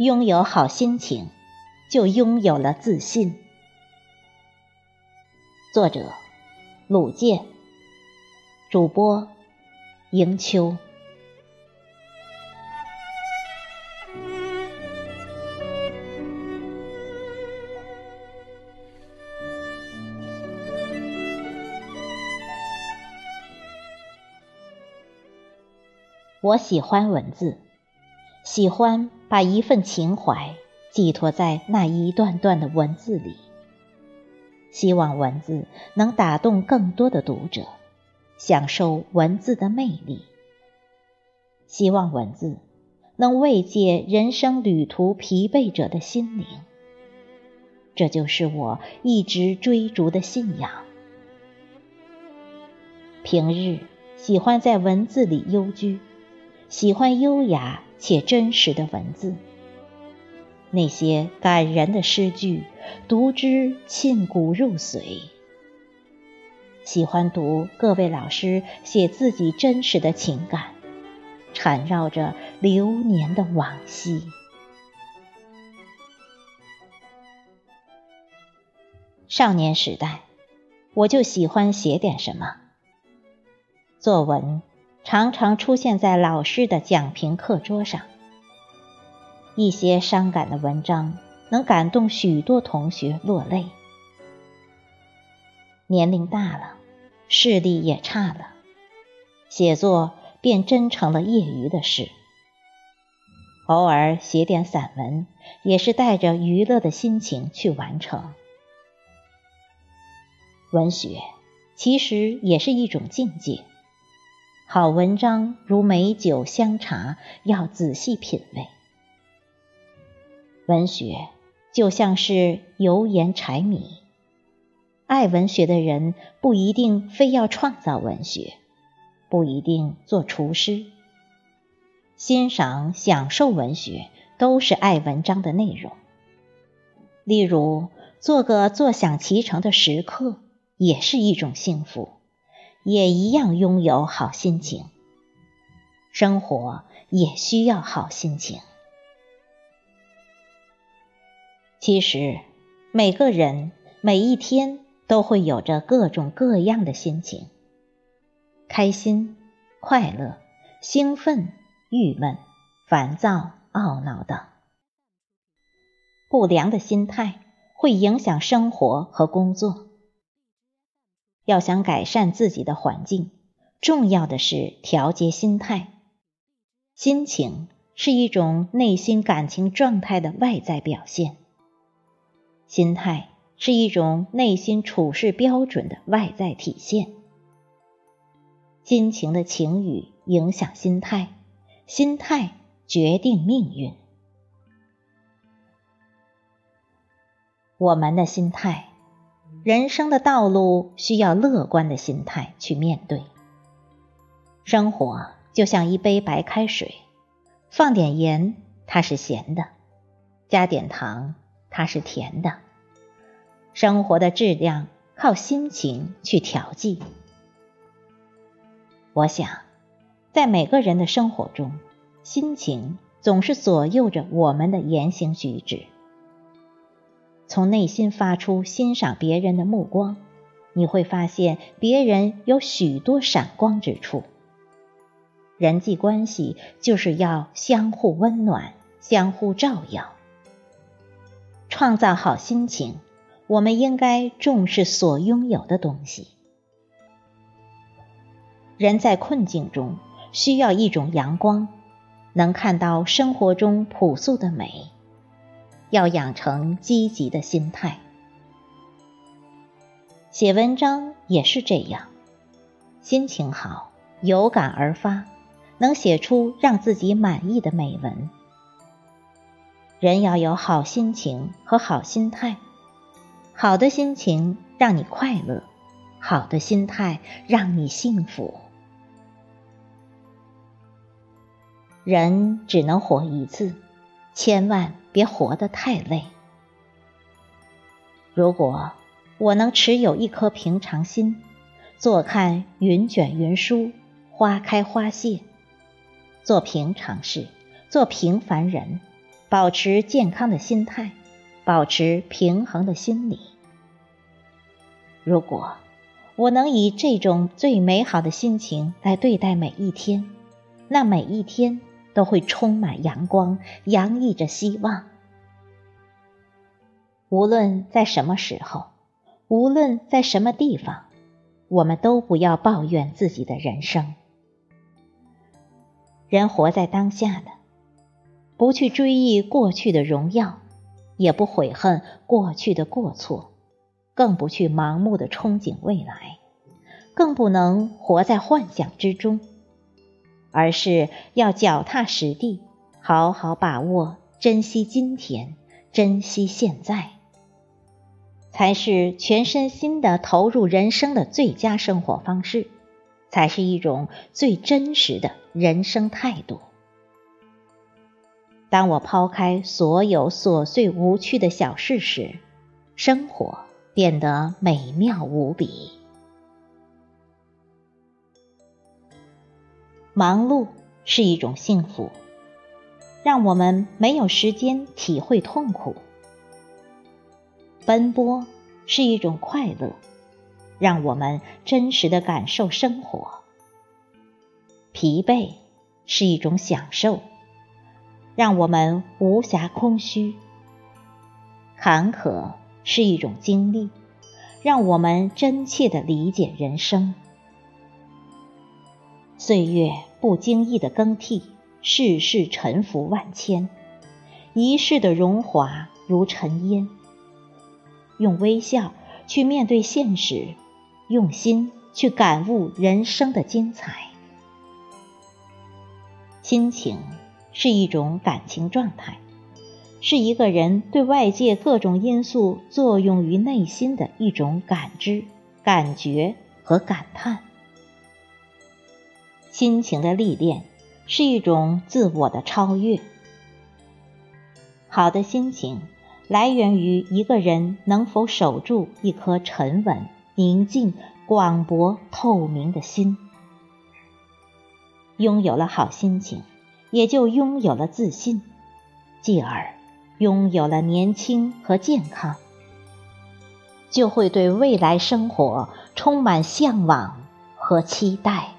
拥有好心情，就拥有了自信。作者：鲁健，主播：迎秋。我喜欢文字。喜欢把一份情怀寄托在那一段段的文字里，希望文字能打动更多的读者，享受文字的魅力。希望文字能慰藉人生旅途疲惫者的心灵。这就是我一直追逐的信仰。平日喜欢在文字里幽居，喜欢优雅。且真实的文字，那些感人的诗句，读之沁骨入髓。喜欢读各位老师写自己真实的情感，缠绕着流年的往昔。少年时代，我就喜欢写点什么，作文。常常出现在老师的讲评课桌上。一些伤感的文章能感动许多同学落泪。年龄大了，视力也差了，写作便真成了业余的事。偶尔写点散文，也是带着娱乐的心情去完成。文学其实也是一种境界。好文章如美酒香茶，要仔细品味。文学就像是油盐柴米，爱文学的人不一定非要创造文学，不一定做厨师，欣赏享受文学都是爱文章的内容。例如，做个坐享其成的食客，也是一种幸福。也一样拥有好心情，生活也需要好心情。其实，每个人每一天都会有着各种各样的心情：开心、快乐、兴奋、郁闷、烦躁、懊恼等。不良的心态会影响生活和工作。要想改善自己的环境，重要的是调节心态。心情是一种内心感情状态的外在表现，心态是一种内心处事标准的外在体现。心情的情语影响心态，心态决定命运。我们的心态。人生的道路需要乐观的心态去面对。生活就像一杯白开水，放点盐它是咸的，加点糖它是甜的。生活的质量靠心情去调剂。我想，在每个人的生活中，心情总是左右着我们的言行举止。从内心发出欣赏别人的目光，你会发现别人有许多闪光之处。人际关系就是要相互温暖、相互照耀，创造好心情。我们应该重视所拥有的东西。人在困境中需要一种阳光，能看到生活中朴素的美。要养成积极的心态，写文章也是这样，心情好，有感而发，能写出让自己满意的美文。人要有好心情和好心态，好的心情让你快乐，好的心态让你幸福。人只能活一次。千万别活得太累。如果我能持有一颗平常心，坐看云卷云舒，花开花谢，做平常事，做平凡人，保持健康的心态，保持平衡的心理。如果我能以这种最美好的心情来对待每一天，那每一天都会充满阳光，洋溢着希望。无论在什么时候，无论在什么地方，我们都不要抱怨自己的人生。人活在当下的，不去追忆过去的荣耀，也不悔恨过去的过错，更不去盲目的憧憬未来，更不能活在幻想之中，而是要脚踏实地，好好把握，珍惜今天，珍惜现在。才是全身心的投入人生的最佳生活方式，才是一种最真实的人生态度。当我抛开所有琐碎无趣的小事时，生活变得美妙无比。忙碌是一种幸福，让我们没有时间体会痛苦。奔波是一种快乐，让我们真实的感受生活；疲惫是一种享受，让我们无暇空虚；坎坷是一种经历，让我们真切的理解人生。岁月不经意的更替，世事沉浮万千，一世的荣华如尘烟。用微笑去面对现实，用心去感悟人生的精彩。心情是一种感情状态，是一个人对外界各种因素作用于内心的一种感知、感觉和感叹。心情的历练是一种自我的超越。好的心情。来源于一个人能否守住一颗沉稳、宁静、广博、透明的心。拥有了好心情，也就拥有了自信，继而拥有了年轻和健康，就会对未来生活充满向往和期待。